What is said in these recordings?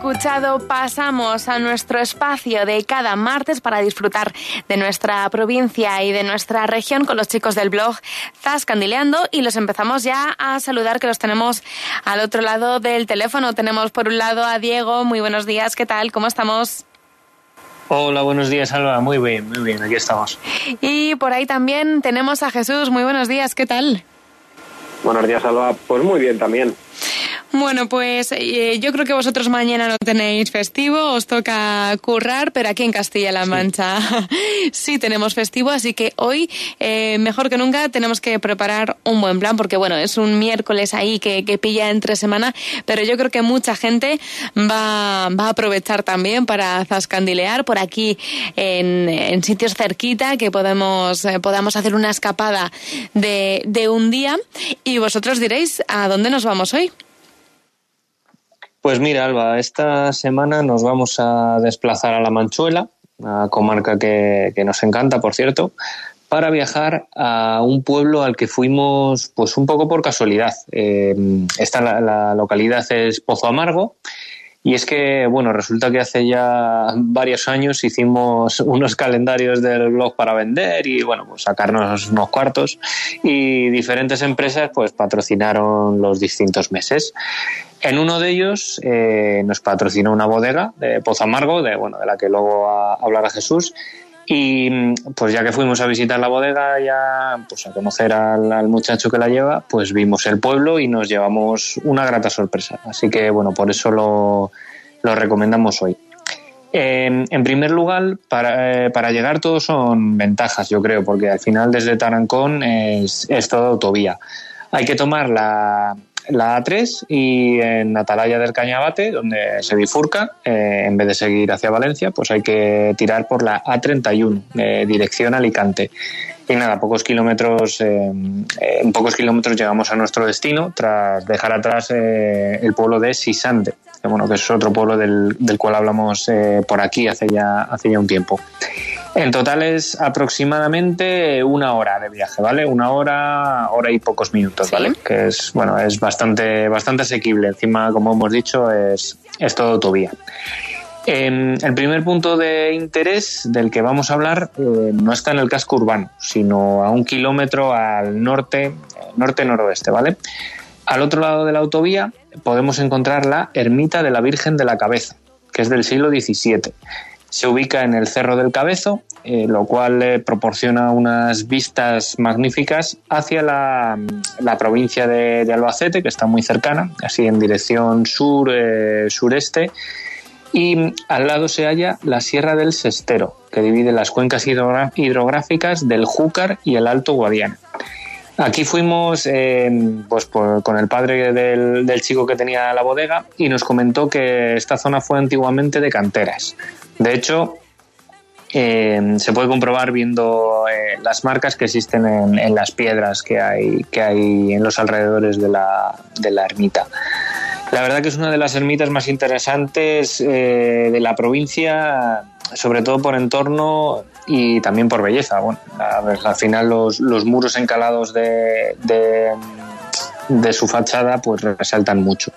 escuchado, pasamos a nuestro espacio de cada martes para disfrutar de nuestra provincia y de nuestra región con los chicos del blog Zascandileando y los empezamos ya a saludar que los tenemos al otro lado del teléfono. Tenemos por un lado a Diego. Muy buenos días, ¿qué tal? ¿Cómo estamos? Hola, buenos días, Alba. Muy bien, muy bien, aquí estamos. Y por ahí también tenemos a Jesús. Muy buenos días, ¿qué tal? Buenos días, Alba. Pues muy bien también. Bueno, pues eh, yo creo que vosotros mañana no tenéis festivo, os toca currar, pero aquí en Castilla-La Mancha sí. tenemos festivo, así que hoy, eh, mejor que nunca, tenemos que preparar un buen plan, porque bueno, es un miércoles ahí que, pilla entre semana, pero yo creo que mucha gente va, va a aprovechar también para zascandilear por aquí en, sitios cerquita, que podemos, eh, podamos hacer una escapada de, de un día. Y vosotros diréis, ¿a dónde nos vamos hoy? Pues mira, Alba, esta semana nos vamos a desplazar a La Manchuela, una comarca que, nos encanta, por cierto, para viajar a un pueblo al que fuimos pues un poco por casualidad. Eh, esta la, localidad es Pozo Amargo y es que, bueno, resulta que hace ya varios años hicimos unos calendarios del blog para vender y, bueno, pues sacarnos unos cuartos y diferentes empresas pues patrocinaron los distintos meses. En uno de ellos eh, nos patrocinó una bodega de Pozo Amargo, de, bueno, de la que luego hablará Jesús. Y pues ya que fuimos a visitar la bodega, ya pues a conocer al, muchacho que la lleva, pues vimos el pueblo y nos llevamos una grata sorpresa. Así que bueno, por eso lo, lo recomendamos hoy. en primer lugar, para, eh, para, llegar todos son ventajas, yo creo, porque al final desde Tarancón es, es toda autovía. Hay que tomar la, la A3 y en Atalaya del Cañabate, donde se bifurca, eh, en vez de seguir hacia Valencia, pues hay que tirar por la A31, eh, dirección Alicante. Y nada, pocos kilómetros, eh, en pocos kilómetros llegamos a nuestro destino tras dejar atrás el pueblo de Sisante, que, bueno, que es otro pueblo del, del cual hablamos por aquí hace ya, hace ya un tiempo. En total es aproximadamente una hora de viaje, ¿vale? Una hora, hora y pocos minutos, ¿vale? Que es, bueno, es bastante, bastante asequible. Encima, como hemos dicho, es, es todo autovía. Eh, el primer punto de interés del que vamos a hablar eh, no está en el casco urbano, sino a un kilómetro al norte, norte-noroeste, ¿vale? Al otro lado de la autovía podemos encontrar la Ermita de la Virgen de la Cabeza, que es del siglo XVII se ubica en el Cerro del Cabezo, eh, lo cual le proporciona unas vistas magníficas hacia la, provincia de, Albacete, que está muy cercana, así en dirección sur, eh, sureste. Y al lado se halla la Sierra del Sestero, que divide las cuencas hidrográficas del Júcar y el Alto Guadiana. Aquí fuimos eh, pues con el padre del, chico que tenía la bodega y nos comentó que esta zona fue antiguamente de canteras. De hecho, eh, se puede comprobar viendo eh, las marcas que existen en, las piedras que hay, que hay en los alrededores de la, de la ermita. La verdad que es una de las ermitas más interesantes eh, de la provincia, sobre todo por entorno y también por belleza. Bueno, al final los, muros encalados de, de, de su fachada pues resaltan mucho.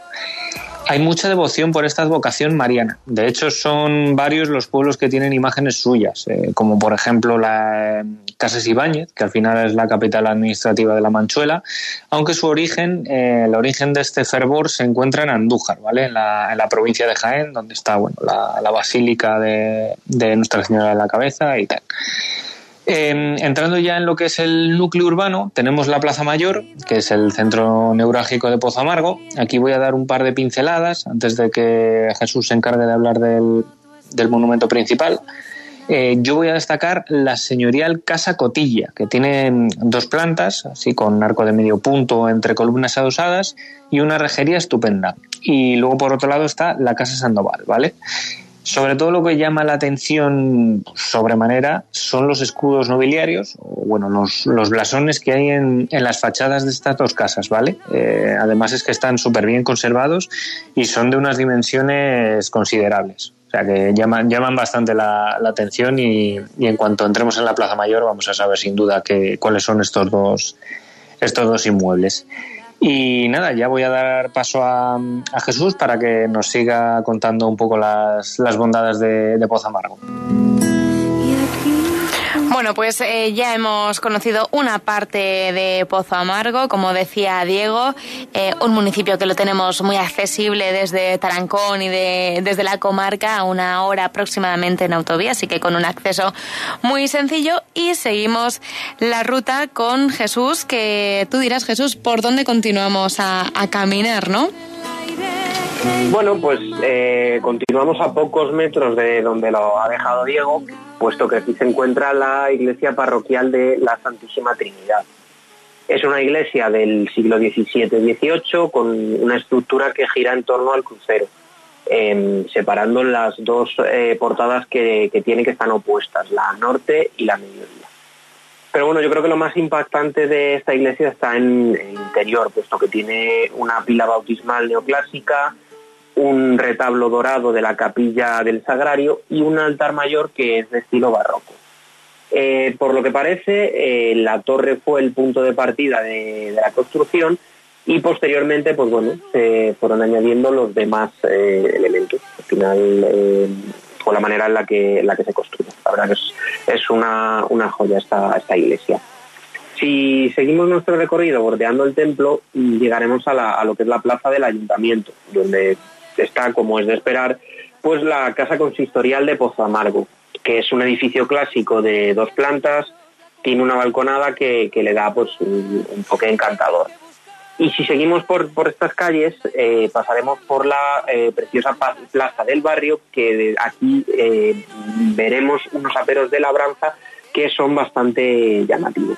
Hay mucha devoción por esta advocación mariana. De hecho, son varios los pueblos que tienen imágenes suyas, eh, como por ejemplo la eh, Casas Ibáñez, que al final es la capital administrativa de la Manchuela, aunque su origen, eh, el origen de este fervor se encuentra en Andújar, ¿vale? En la, en la provincia de Jaén, donde está bueno, la, basílica de Nuestra Señora de la Cabeza y tal. Em, entrando ya en lo que es el núcleo urbano, tenemos la Plaza Mayor, que es el centro neurálgico de Pozo Amargo. Aquí voy a dar un par de pinceladas antes de que Jesús se encargue de hablar del, monumento principal. Eh, yo voy a destacar la señorial Casa Cotilla, que tiene dos plantas, así con arco de medio punto entre columnas adosadas y una rejería estupenda. Y luego por otro lado está la Casa Sandoval, ¿vale? Sobre todo lo que llama la atención sobremanera son los escudos nobiliarios, bueno, los, los blasones que hay en, en, las fachadas de estas dos casas, ¿vale? Eh, además es que están súper bien conservados y son de unas dimensiones considerables. O sea que llaman, llaman bastante la, la atención y, y, en cuanto entremos en la Plaza Mayor vamos a saber sin duda que, cuáles son estos dos, estos dos inmuebles. Y nada, ya voy a dar paso a, Jesús para que nos siga contando un poco las, bondades de, de Amargo. Bueno, pues eh, ya hemos conocido una parte de Pozo Amargo, como decía Diego, eh, un municipio que lo tenemos muy accesible desde Tarancón y de, desde la comarca a una hora aproximadamente en autovía, así que con un acceso muy sencillo. Y seguimos la ruta con Jesús, que tú dirás, Jesús, ¿por dónde continuamos a, caminar, no? Bueno, pues eh, continuamos a pocos metros de donde lo ha dejado Diego, puesto que aquí se encuentra la iglesia parroquial de la Santísima Trinidad. Es una iglesia del siglo XVII-XVIII con una estructura que gira en torno al crucero, em, separando las dos eh, portadas que, tiene que están opuestas, la norte y la mediodía. Pero bueno, yo creo que lo más impactante de esta iglesia está en el interior, puesto que tiene una pila bautismal neoclásica, un retablo dorado de la capilla del Sagrario y un altar mayor que es de estilo barroco. Eh, por lo que parece, eh, la torre fue el punto de partida de, la construcción y posteriormente, pues bueno, se fueron añadiendo los demás eh, elementos. Al final, por la manera en la que, la que se construyó. La verdad que es, una, joya esta, esta iglesia. Si seguimos nuestro recorrido bordeando el templo, llegaremos a, a, lo que es la plaza del ayuntamiento, donde está, como es de esperar, pues la Casa Consistorial de Pozo Amargo, que es un edificio clásico de dos plantas, tiene una balconada que, le da pues un, toque encantador. Y si seguimos por, estas calles, eh, pasaremos por la eh, preciosa plaza del barrio, que aquí eh, veremos unos aperos de labranza que son bastante llamativos.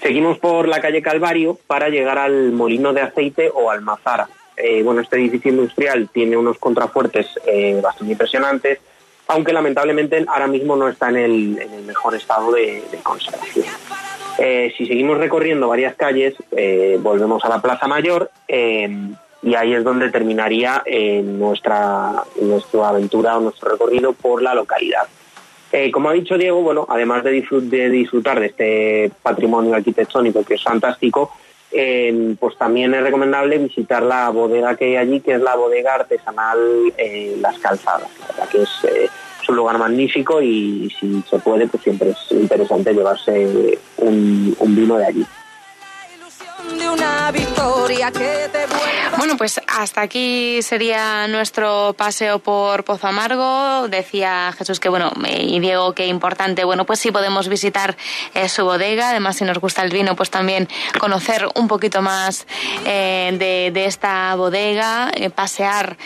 Seguimos por la calle Calvario para llegar al molino de aceite o Almazara, eh, bueno, este edificio industrial tiene unos contrafuertes eh, bastante impresionantes, aunque lamentablemente ahora mismo no está en el, mejor estado de, conservación. Eh, si seguimos recorriendo varias calles, volvemos a la Plaza Mayor y ahí es donde terminaría nuestra, nuestra aventura o nuestro recorrido por la localidad. como ha dicho Diego, bueno, además de, de disfrutar de este patrimonio arquitectónico que es fantástico, pues también es recomendable visitar la bodega que hay allí, que es la bodega artesanal eh, Las Calzadas, que eh, es, un lugar magnífico y si se puede, pues siempre es interesante llevarse un vino de allí Bueno, pues hasta aquí sería nuestro paseo por Pozo Amargo. Decía Jesús que, bueno, y Diego que importante, bueno, pues sí podemos visitar eh, su bodega. Además, si nos gusta el vino, pues también conocer un poquito más eh, de, esta bodega, eh, pasear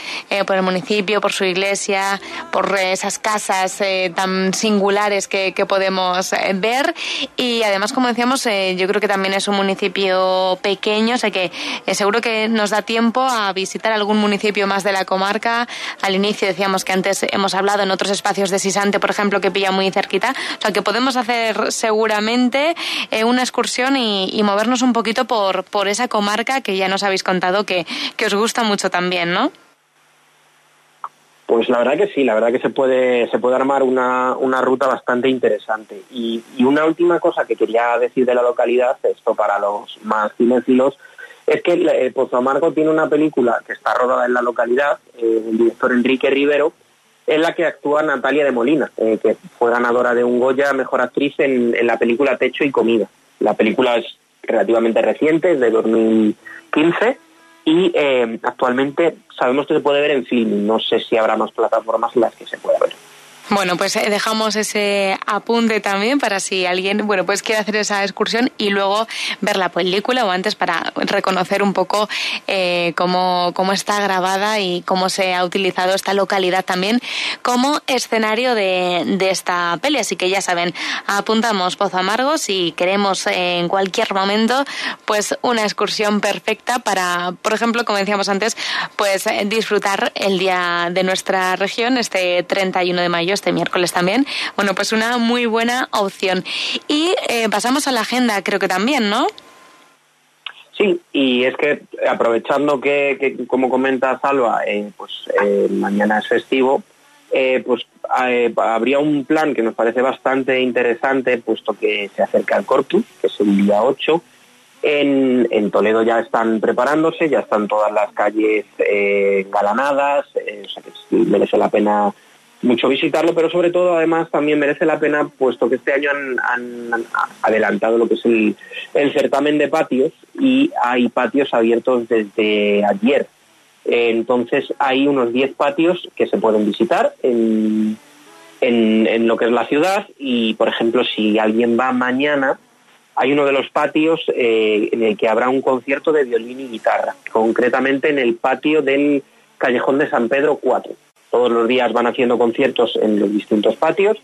por el municipio, por su iglesia, por esas casas tan singulares que, que podemos ver. Y además, como decíamos, yo creo que también es un municipio pequeño, o sea que eh, seguro que nos da tiempo a visitar algún municipio más de la comarca. Al inicio decíamos que antes hemos hablado en otros espacios de Sisante, por ejemplo, que pilla muy cerquita. O sea que podemos hacer seguramente eh, una excursión y, movernos un poquito por, por esa comarca que ya nos habéis contado que, que os gusta mucho también, ¿no? Pues la verdad que sí, la verdad que se puede, se puede armar una, ruta bastante interesante. Y, una última cosa que quería decir de la localidad, esto para los más cinéfilos, es que el Pozo Amargo tiene una película que está rodada en la localidad, eh, el director Enrique Rivero, en la que actúa Natalia de Molina, eh, que fue ganadora de un Goya Mejor Actriz en, en la película Techo y Comida. La película es relativamente reciente, es de 2015 y eh, actualmente sabemos que se puede ver en film, no sé si habrá más plataformas en las que se pueda ver. Bueno, pues eh, dejamos ese apunte también para si alguien, bueno, pues quiere hacer esa excursión y luego ver la película o antes para reconocer un poco eh, cómo, cómo está grabada y cómo se ha utilizado esta localidad también como escenario de, de esta peli. Así que ya saben, apuntamos Pozo Amargo si queremos en cualquier momento, pues una excursión perfecta para, por ejemplo, como decíamos antes, pues disfrutar el día de nuestra región, este 31 de mayo este miércoles también. Bueno, pues una muy buena opción. Y eh, pasamos a la agenda, creo que también, ¿no? Sí, y es que aprovechando que, como comenta Salva, eh, pues eh, mañana es festivo, pues habría un plan que nos parece bastante interesante, puesto que se acerca el Corpus, que es el día 8, En, en, Toledo ya están preparándose, ya están todas las calles eh, engalanadas, eh, o sea que merece la pena mucho visitarlo, pero sobre todo además también merece la pena, puesto que este año han, adelantado lo que es el, certamen de patios y hay patios abiertos desde ayer. Entonces hay unos 10 patios que se pueden visitar en, en, lo que es la ciudad y, por ejemplo, si alguien va mañana, hay uno de los patios eh, en el que habrá un concierto de violín y guitarra, concretamente en el patio del Callejón de San Pedro 4. Todos los días van haciendo conciertos en los distintos patios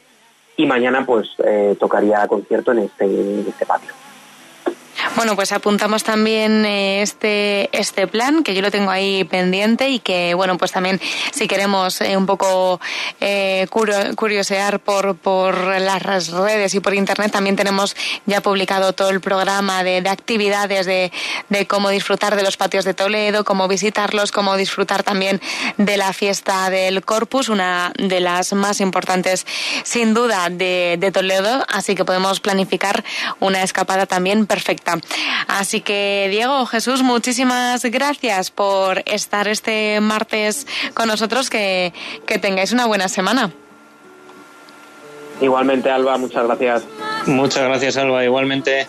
y mañana pues eh, tocaría concierto en este, en este patio. Bueno, pues apuntamos también eh, este, este plan, que yo lo tengo ahí pendiente y que, bueno, pues también si queremos eh, un poco eh, curiosear por, por las redes y por internet, también tenemos ya publicado todo el programa de, de actividades de, de, cómo disfrutar de los patios de Toledo, cómo visitarlos, cómo disfrutar también de la fiesta del Corpus, una de las más importantes sin duda de, de Toledo, así que podemos planificar una escapada también perfecta. Así que, Diego, Jesús, muchísimas gracias por estar este martes con nosotros. Que, que tengáis una buena semana. Igualmente, Alba, muchas gracias. Muchas gracias, Alba, igualmente.